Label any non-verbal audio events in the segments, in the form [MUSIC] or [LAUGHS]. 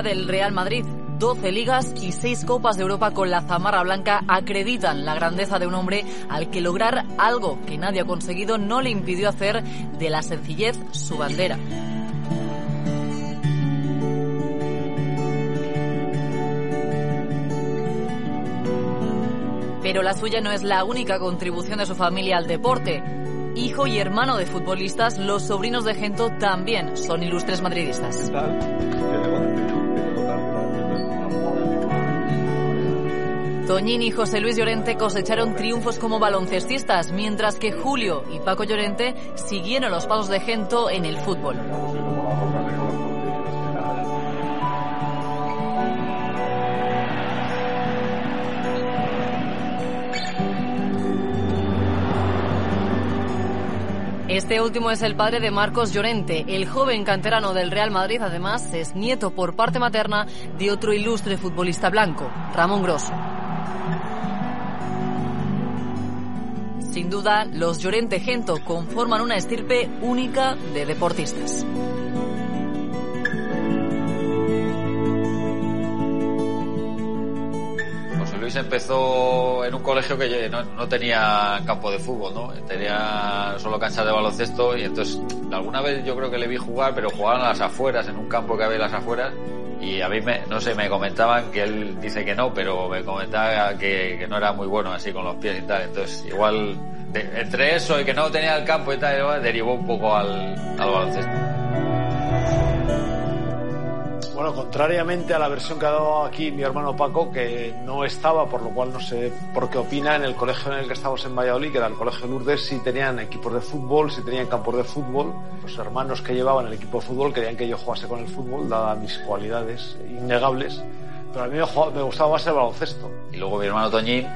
del Real Madrid. 12 ligas y 6 copas de Europa con la zamarra blanca acreditan la grandeza de un hombre al que lograr algo que nadie ha conseguido no le impidió hacer de la sencillez su bandera. Pero la suya no es la única contribución de su familia al deporte. Hijo y hermano de futbolistas, los sobrinos de Gento también son ilustres madridistas. Toñín y José Luis Llorente cosecharon triunfos como baloncestistas, mientras que Julio y Paco Llorente siguieron los pasos de Gento en el fútbol. Este último es el padre de Marcos Llorente, el joven canterano del Real Madrid, además es nieto por parte materna de otro ilustre futbolista blanco, Ramón Grosso. Duda, los Llorente Gento conforman una estirpe única de deportistas. José Luis empezó en un colegio que no, tenía campo de fútbol, ¿no? Tenía solo cancha de baloncesto y entonces alguna vez yo creo que le vi jugar, pero jugaban a las afueras, en un campo que había en las afueras y a mí me, no sé, me comentaban que él dice que no, pero me comentaba que, no era muy bueno así con los pies y tal. Entonces, igual, entre eso y que no tenía el campo y tal, derivó un poco al, al baloncesto. Bueno, contrariamente a la versión que ha dado aquí mi hermano Paco, que no estaba, por lo cual no sé por qué opina, en el colegio en el que estamos en Valladolid, que era el Colegio Lourdes, sí tenían equipos de fútbol, sí tenían campos de fútbol. Los hermanos que llevaban el equipo de fútbol querían que yo jugase con el fútbol, dadas mis cualidades innegables. Pero a mí me, gustaba más el baloncesto. Y luego mi hermano Toñín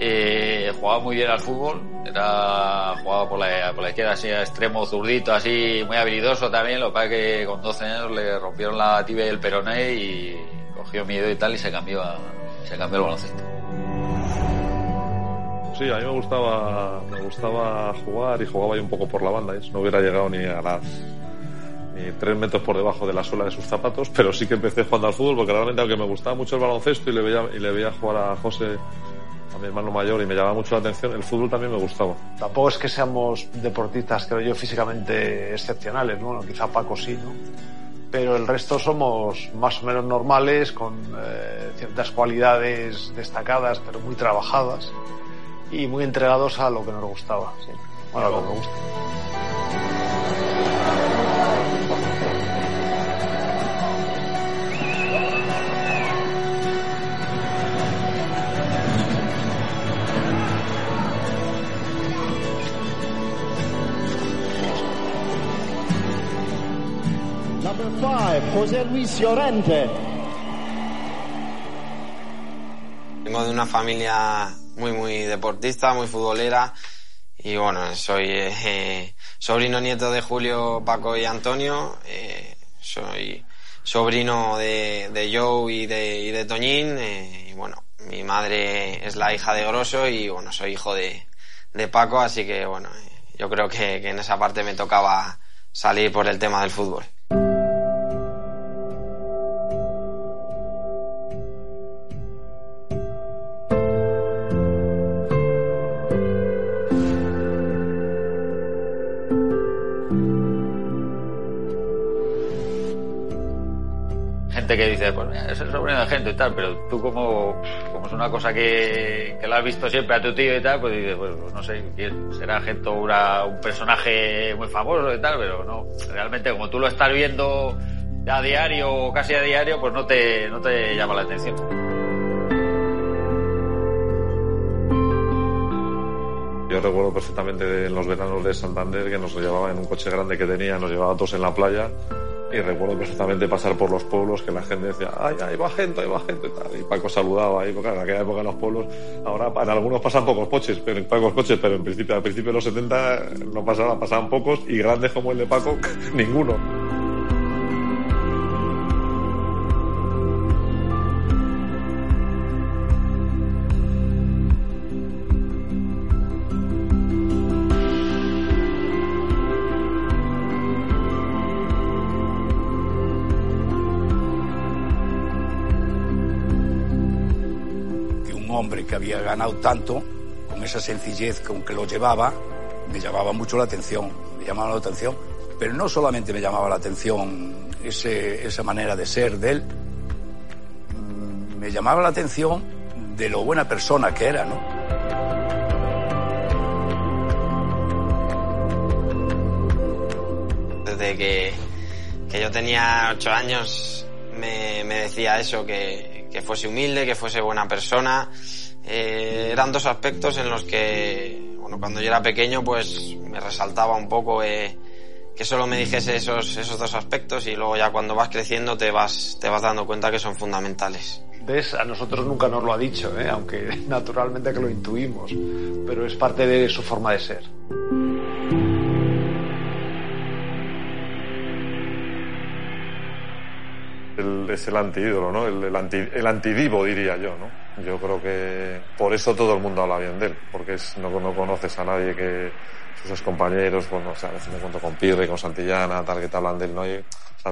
eh, jugaba muy bien al fútbol, era jugaba por la, por la izquierda así extremo zurdito, así muy habilidoso también, lo que pasa es que con 12 años le rompieron la tibia y el peroné y cogió miedo y tal y se cambió se cambió el baloncesto. Sí, a mí me gustaba, me gustaba jugar y jugaba yo un poco por la banda, ¿eh? no hubiera llegado ni a las ni tres metros por debajo de la suela de sus zapatos, pero sí que empecé jugando al fútbol porque realmente aunque me gustaba mucho el baloncesto y le veía, y le veía jugar a José a mi hermano mayor y me llamaba mucho la atención, el fútbol también me gustaba. Tampoco es que seamos deportistas, creo yo, físicamente excepcionales, ¿no? Quizá Paco sí, ¿no? Pero el resto somos más o menos normales, con eh, ciertas cualidades destacadas, pero muy trabajadas y muy entregados a lo que nos gustaba. Bueno. José Luis Llorente. Vengo de una familia muy, muy deportista, muy futbolera. Y bueno, soy eh, sobrino nieto de Julio, Paco y Antonio. Eh, soy sobrino de, Joe y de, y de Toñín. Eh, y bueno, mi madre es la hija de Grosso y bueno, soy hijo de, Paco. Así que bueno, yo creo que en esa parte me tocaba salir por el tema del fútbol. Que dice, pues mira, es el sobrino de gente y tal, pero tú como, como es una cosa que, que la has visto siempre a tu tío y tal, pues dices, pues, pues no sé, será gente un personaje muy famoso y tal, pero no, realmente como tú lo estás viendo a diario o casi a diario, pues no te, no te llama la atención. Yo recuerdo perfectamente en los veranos de Santander que nos llevaba en un coche grande que tenía, nos llevaba todos en la playa y recuerdo perfectamente pasar por los pueblos que la gente decía, ay, ahí va gente, ahí va gente, tal. Y Paco saludaba ahí, porque en aquella época en los pueblos, ahora en algunos pasan pocos coches, pero, pocos coches, pero en principio, al principio de los 70 no pasaba, pasaban pocos y grandes como el de Paco, [LAUGHS] ninguno. Que había ganado tanto, con esa sencillez con que lo llevaba, me llamaba mucho la atención, me llamaba la atención, pero no solamente me llamaba la atención ese, esa manera de ser de él, mm, me llamaba la atención de lo buena persona que era, ¿no? Desde que, que yo tenía ocho años me, me decía eso, que, que, fuese humilde, que fuese buena persona. Eh, eran dos aspectos en los que, bueno, cuando yo era pequeño, pues me resaltaba un poco eh, que solo me dijese esos, esos dos aspectos y luego ya cuando vas creciendo te vas, te vas dando cuenta que son fundamentales. ¿Ves? A nosotros nunca nos lo ha dicho, ¿eh? aunque [LAUGHS] naturalmente que lo intuimos, pero es parte de su forma de ser. El, es el antiídolo, ¿no? El, el, anti, el antidivo, diría yo, ¿no? Yo creo que por eso todo el mundo habla bien de él, porque es, no, no conoces a nadie que sus compañeros, bueno, o sea, me encuentro con Pirre, con Santillana, tal, que te hablan de él, ¿no? Y,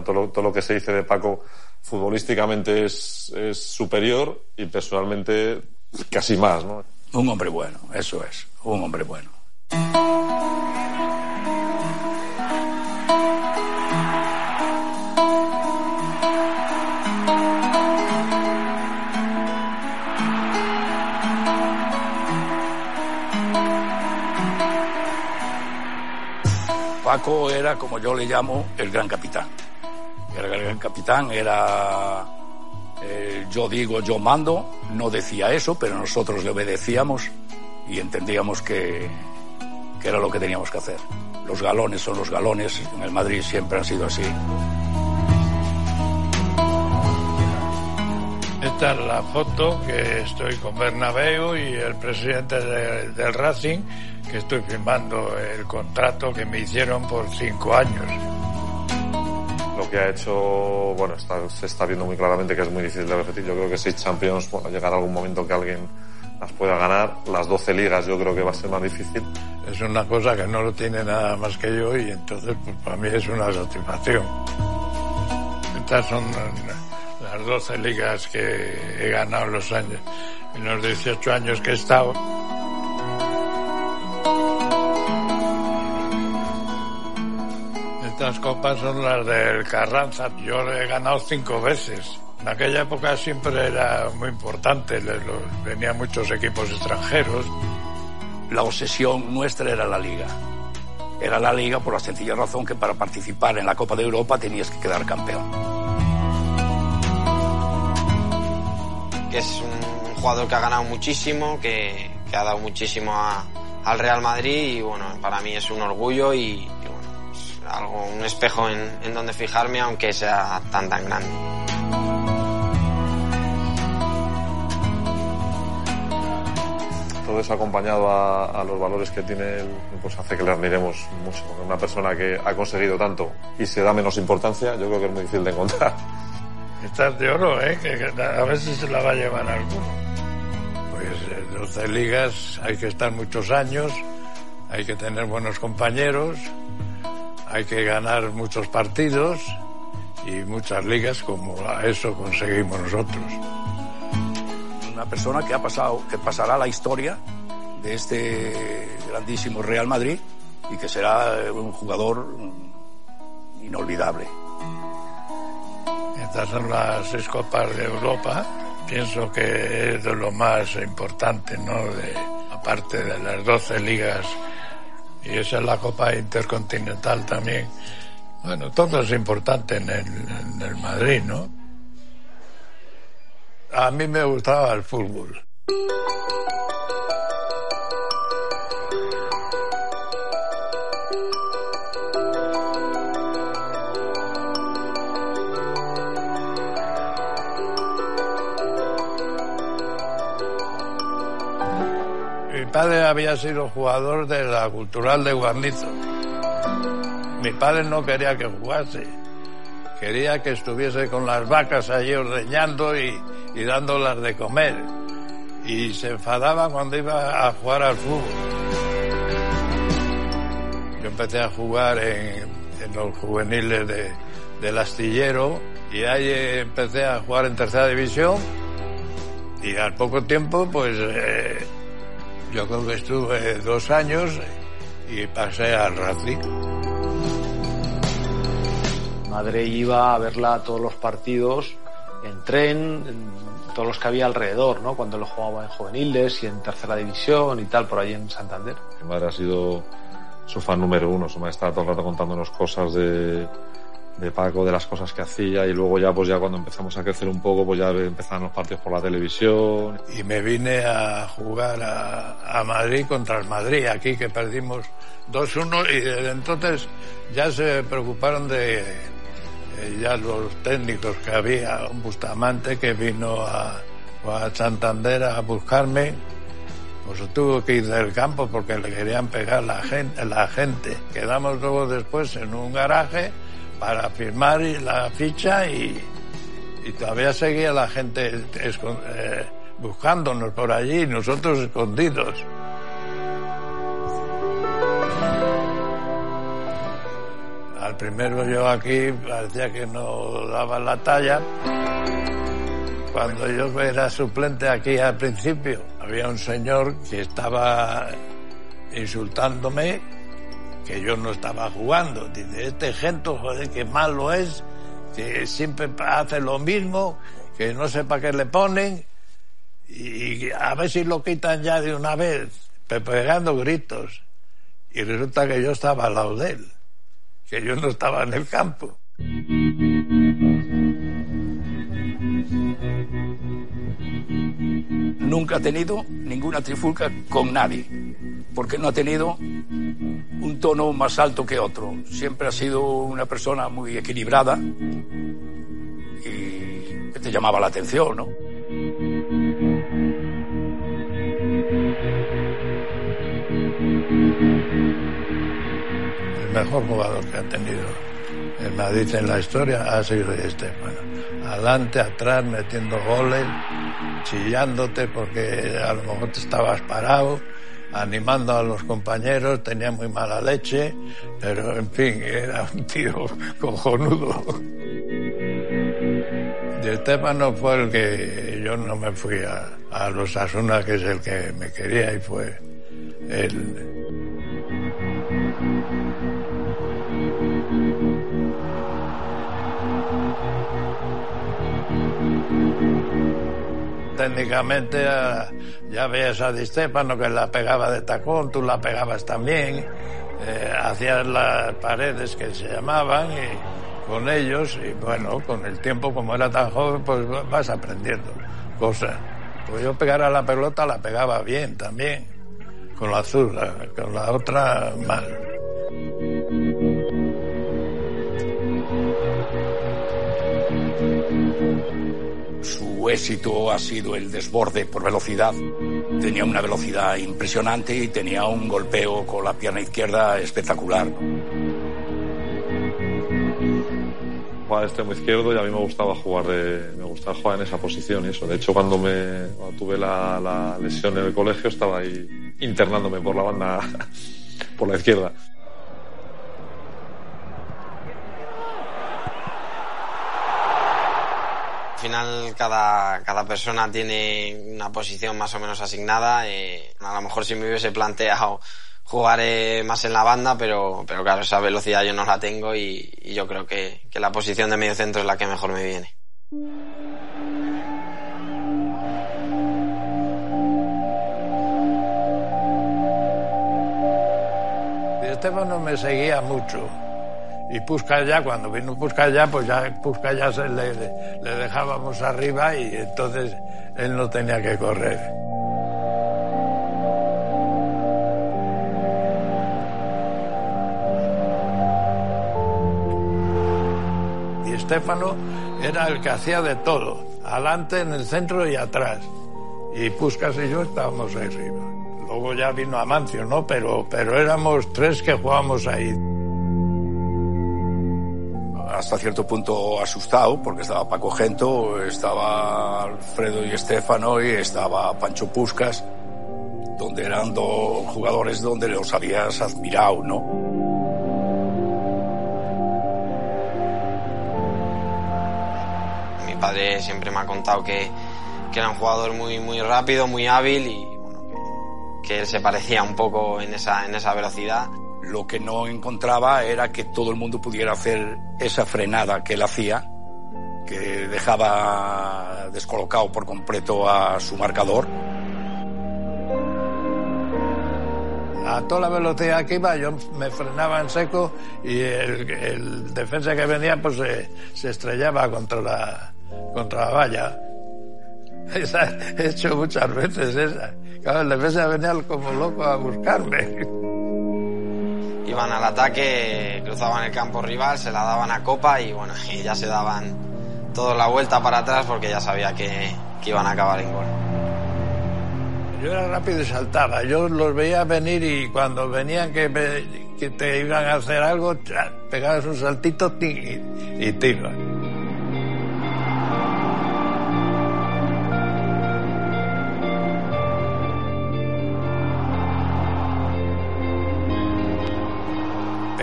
todo lo, todo lo que se dice de Paco futbolísticamente es, es superior y personalmente casi más, ¿no? Un hombre bueno, eso es, un hombre bueno. Era, como yo le llamo, el gran capitán. Era el gran capitán, era eh, yo digo, yo mando, no decía eso, pero nosotros le obedecíamos y entendíamos que, que era lo que teníamos que hacer. Los galones son los galones, en el Madrid siempre han sido así. Esta es la foto que estoy con Bernabéu y el presidente de, del Racing, que estoy firmando el contrato que me hicieron por cinco años. Lo que ha hecho, bueno, está, se está viendo muy claramente que es muy difícil de repetir. Yo creo que seis Champions, bueno, llegará algún momento que alguien las pueda ganar. Las 12 ligas yo creo que va a ser más difícil. Es una cosa que no lo tiene nada más que yo y entonces pues para mí es una satisfacción. Estas son las 12 ligas que he ganado los años, en los 18 años que he estado. Estas copas son las del Carranza. Yo he ganado cinco veces. En aquella época siempre era muy importante, venían muchos equipos extranjeros. La obsesión nuestra era la liga. Era la liga por la sencilla razón que para participar en la Copa de Europa tenías que quedar campeón. Es un jugador que ha ganado muchísimo, que, ha dado muchísimo al Real Madrid y bueno, para mí es un orgullo y, bueno, es algo, un espejo en, donde fijarme aunque sea tan tan grande. todo eso acompañado a, los valores que tiene él, pues hace que le admiremos mucho. Una persona que ha conseguido tanto y se da menos importancia, yo creo que es muy difícil de encontrar. Estás de oro, ¿eh? Que, que a veces se la va a llevar alguno. Pues 12 ligas, hay que estar muchos años, hay que tener buenos compañeros, hay que ganar muchos partidos y muchas ligas como a eso conseguimos nosotros una persona que ha pasado, que pasará la historia de este grandísimo Real Madrid y que será un jugador inolvidable. Estas son las seis copas de Europa. Pienso que es de lo más importante, ¿no? De, aparte de las 12 ligas. Y esa es la Copa Intercontinental también. Bueno, todo es importante en el, en el Madrid, ¿no? a mí me gustaba el fútbol. Padre había sido jugador de la Cultural de Guarnizo. Mi padre no quería que jugase. Quería que estuviese con las vacas allí ordeñando y, y dándolas de comer. Y se enfadaba cuando iba a jugar al fútbol. Yo empecé a jugar en, los juveniles de, del astillero y ahí empecé a jugar en tercera división Y al poco tiempo, pues eh, yo creo que estuve dos años y pasé al Racing. Madre iba a verla a todos los partidos en tren, en todos los que había alrededor, ¿no? Cuando lo jugaba en juveniles y en tercera división y tal, por ahí en Santander. Mi madre ha sido su fan número uno, su madre estaba todo el rato contándonos cosas de, de Paco, de las cosas que hacía y luego ya pues ya cuando empezamos a crecer un poco pues ya empezaron los partidos por la televisión. Y me vine a jugar a, Madrid contra el Madrid, aquí que perdimos 2-1 y desde entonces ya se preocuparon de ya los técnicos que había, un Bustamante que vino a, a Santander a buscarme, pues tuvo que ir del campo porque le querían pegar la gente, la gente. Quedamos luego después en un garaje para firmar la ficha y, todavía seguía la gente eh, buscándonos por allí nosotros escondidos. Al primero yo aquí parecía que no daba la talla. Cuando yo era suplente aquí al principio, había un señor que estaba insultándome que yo no estaba jugando. Dice, este gente, joder, que malo es, que siempre hace lo mismo, que no sé para qué le ponen, y a ver si lo quitan ya de una vez, pe- pegando gritos. Y resulta que yo estaba al lado de él, que yo no estaba en el campo. Nunca ha tenido ninguna trifulca con nadie, porque no ha tenido un tono más alto que otro. Siempre ha sido una persona muy equilibrada y que te llamaba la atención, ¿no? El mejor jugador que ha tenido el Madrid en la historia ha sido Estefano. Adelante, atrás, metiendo goles, chillándote porque a lo mejor te estabas parado, animando a los compañeros, tenía muy mala leche, pero en fin, era un tío cojonudo. De Estefano fue el que yo no me fui a, a los Asuna, que es el que me quería, y fue él. Técnicamente eh, ya veías a Di que la pegaba de tacón, tú la pegabas también, eh, hacías las paredes que se llamaban y con ellos y bueno, con el tiempo como era tan joven pues vas aprendiendo cosas. Pues yo pegar a la pelota la pegaba bien también, con la zurda, con la otra mal. Su éxito ha sido el desborde por velocidad. Tenía una velocidad impresionante y tenía un golpeo con la pierna izquierda espectacular. Jugaba extremo izquierdo y a mí me gustaba jugar de, me gustaba jugar en esa posición y eso. De hecho, cuando me cuando tuve la, la lesión en el colegio estaba ahí internándome por la banda, [LAUGHS] por la izquierda. Al cada, cada persona tiene una posición más o menos asignada. eh, a lo mejor si me hubiese planteado jugar eh, más en la banda, pero, pero claro, esa velocidad yo no la tengo y, yo creo que, que la posición de medio centro es la que mejor me viene. Y Estefano me seguía mucho. Y Puscallá, cuando vino Puscallá, pues ya Puscallá se le, le dejábamos arriba y entonces él no tenía que correr. Y Estefano era el que hacía de todo, adelante, en el centro y atrás. Y Puscas y yo estábamos ahí arriba. Luego ya vino Amancio, ¿no? Pero, pero éramos tres que jugábamos ahí. Hasta cierto punto asustado, porque estaba Paco Gento, estaba Alfredo y Estefano y estaba Pancho Puscas, donde eran dos jugadores donde los habías admirado, ¿no? Mi padre siempre me ha contado que, que era un jugador muy, muy rápido, muy hábil y bueno, que, que él se parecía un poco en esa, en esa velocidad. Lo que no encontraba era que todo el mundo pudiera hacer esa frenada que él hacía, que dejaba descolocado por completo a su marcador. A toda la velocidad que iba, yo me frenaba en seco y el, defensa que venía pues se, estrellaba contra la, contra la valla. [LAUGHS] He hecho muchas veces esa. Claro, el defensa venía como loco a buscarme. Iban al ataque, cruzaban el campo rival, se la daban a copa y bueno, [LAUGHS] y ya se daban toda la vuelta para atrás porque ya sabía que, iban a acabar en gol. Yo era rápido y saltaba. Yo los veía venir y cuando venían que, te iban a hacer algo, pegabas un saltito y, y.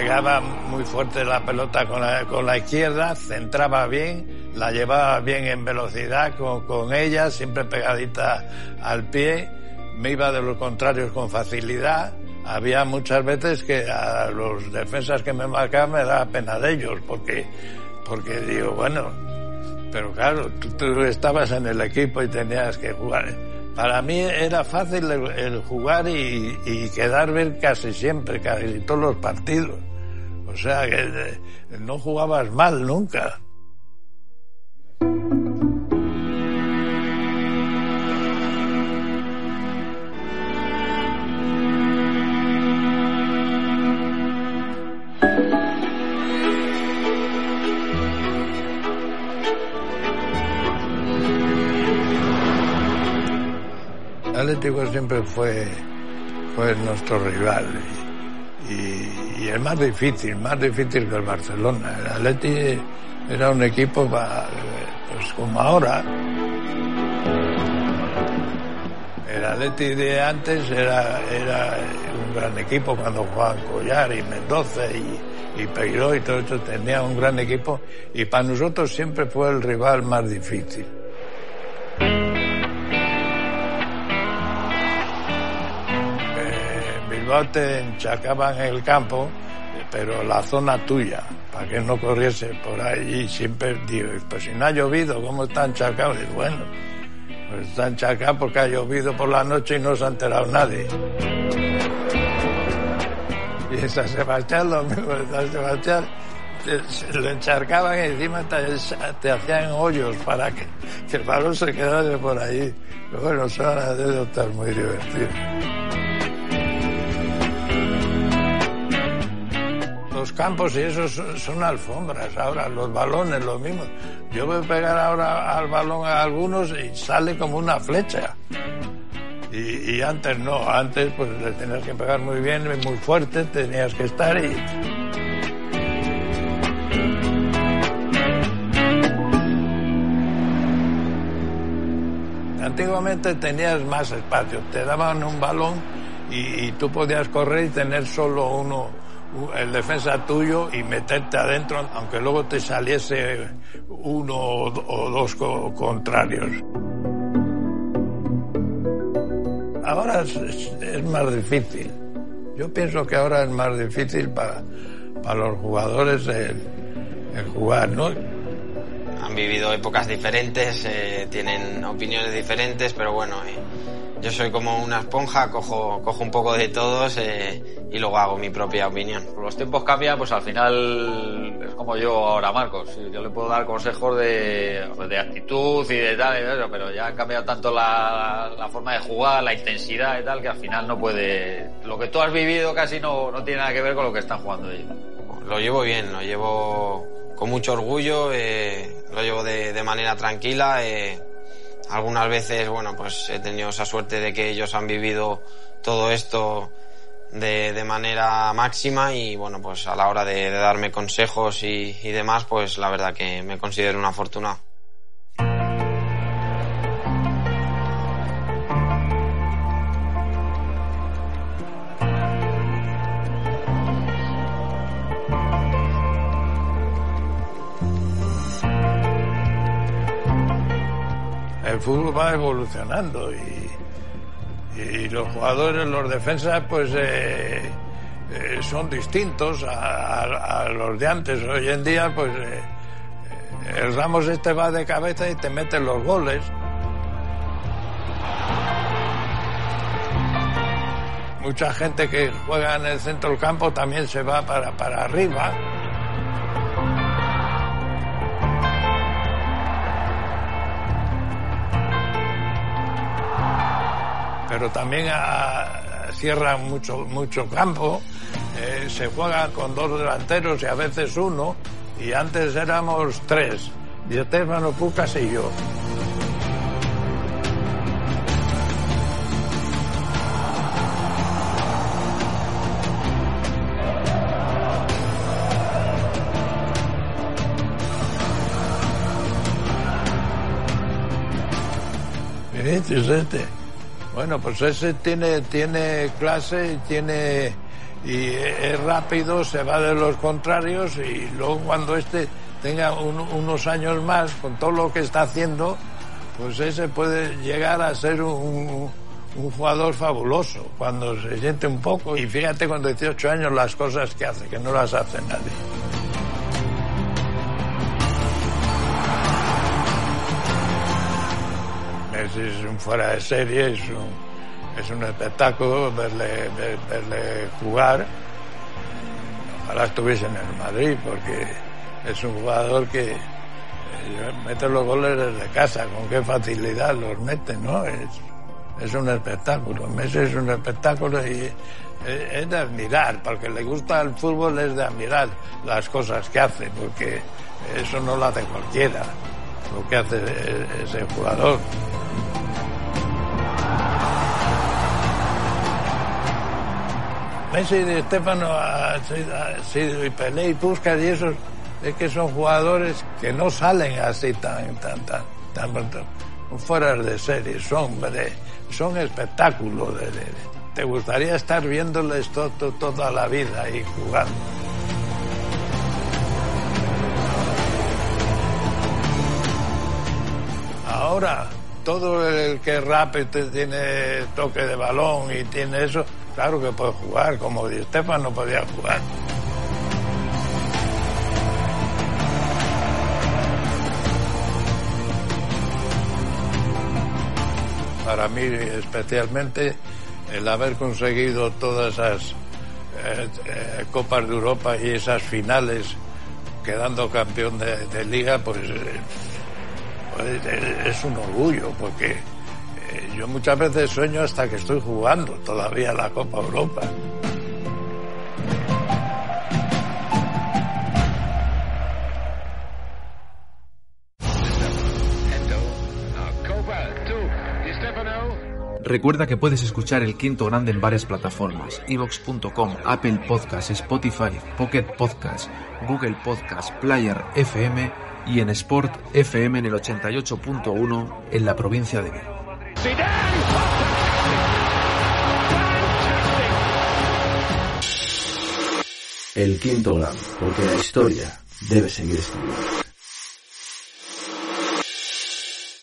Pegaba muy fuerte la pelota con la, con la izquierda, centraba bien, la llevaba bien en velocidad con, con ella, siempre pegadita al pie, me iba de los contrarios con facilidad. Había muchas veces que a los defensas que me marcaban me daba pena de ellos, porque, porque digo, bueno, pero claro, tú, estabas en el equipo y tenías que jugar. Para mí era fácil el, el jugar y, y quedar bien casi siempre, casi todos los partidos. O sea que eh, no jugabas mal nunca. Atlético siempre fue, fue nuestro rival y- el más difícil, más difícil que el Barcelona. El Atleti era un equipo pues como ahora. El Atleti de antes era, era un gran equipo cuando jugaban Collar y Mendoza y, y Peiró y todo eso, tenía un gran equipo y para nosotros siempre fue el rival más difícil. Te enchacaban en el campo, pero la zona tuya, para que no corriese por ahí. Y siempre digo, pues si no ha llovido, ¿cómo está enchacado? Y bueno, pues está enchacado porque ha llovido por la noche y no se ha enterado nadie. Y en San Sebastián lo mismo, en San Sebastián se lo encharcaban y encima te, hacían hoyos para que, que el balón se quedase por ahí. Pero bueno, son anécdotas muy divertidas. Campos y eso son, alfombras ahora, los balones, lo mismo. Yo voy a pegar ahora al balón a algunos y sale como una flecha. Y, antes no, antes pues le tenías que pegar muy bien, muy fuerte, tenías que estar y... Antiguamente tenías más espacio, te daban un balón y, tú podías correr y tener solo uno, el defensa tuyo y meterte adentro, aunque luego te saliese uno o, do- o dos co- contrarios. Ahora es, más difícil. Yo pienso que ahora es más difícil para, los jugadores el, jugar, ¿no? Han vivido épocas diferentes, eh, tienen opiniones diferentes, pero bueno, yo soy como una esponja, cojo, cojo un poco de todos eh, y luego hago mi propia opinión. Los tiempos cambian, pues al final es como yo ahora, Marcos. Yo le puedo dar consejos de, pues, de actitud y de tal, y de eso, pero ya ha cambiado tanto la, la forma de jugar, la intensidad y tal, que al final no puede. Lo que tú has vivido casi no, no tiene nada que ver con lo que están jugando ellos. Lo llevo bien, lo llevo con mucho orgullo, eh, lo llevo de, de manera tranquila. eh, algunas veces, bueno, pues he tenido esa suerte de que ellos han vivido todo esto de, de manera máxima y bueno, pues a la hora de, darme consejos y, y demás, pues la verdad que me considero una afortunado. El fútbol va evolucionando y, los jugadores, los defensas, pues eh, eh, son distintos a, los de antes. Hoy en día, pues eh, el Ramos este va de cabeza y te mete los goles. Mucha gente que juega en el centro del campo también se va para, para arriba. Pero también cierra mucho, mucho campo, eh, se juega con dos delanteros y a veces uno, y antes éramos tres, y Estefano Pucas y yo. este. Bueno, pues ese tiene, tiene clase, tiene y es rápido, se va de los contrarios y luego cuando este tenga unos años más con todo lo que está haciendo, pues ese puede llegar a ser un, jugador fabuloso cuando se siente un poco y fíjate con 18 años las cosas que hace, que no las hace nadie. Es un fuera de serie, es un, es un espectáculo verle, verle jugar. Ojalá estuviese en el Madrid, porque es un jugador que eh, mete los goles desde casa, con qué facilidad los mete, ¿no? Es, es un espectáculo. Messi es un espectáculo y es de admirar, porque le gusta el fútbol es de admirar las cosas que hace, porque eso no lo hace cualquiera, lo que hace ese jugador. Messi y Estefano y Pelé y Puskas y esos es que son jugadores que no salen así tan tan tan tan, fuera de serie son son espectáculos te gustaría estar viéndoles toda la vida y jugando. Ahora todo el que rápido tiene toque de balón y tiene eso Claro que puede jugar, como Di Stefan no podía jugar. Para mí especialmente el haber conseguido todas esas eh, eh, Copas de Europa y esas finales quedando campeón de, liga, pues, eh, es un orgullo, porque yo muchas veces sueño hasta que estoy jugando todavía la Copa Europa. Recuerda que puedes escuchar el quinto grande en varias plataformas: evox.com, Apple Podcasts, Spotify, Pocket Podcasts, Google Podcasts, Player FM y en Sport FM en el 88.1 en la provincia de Vigo. El quinto grado, porque la historia debe seguir escribiendo.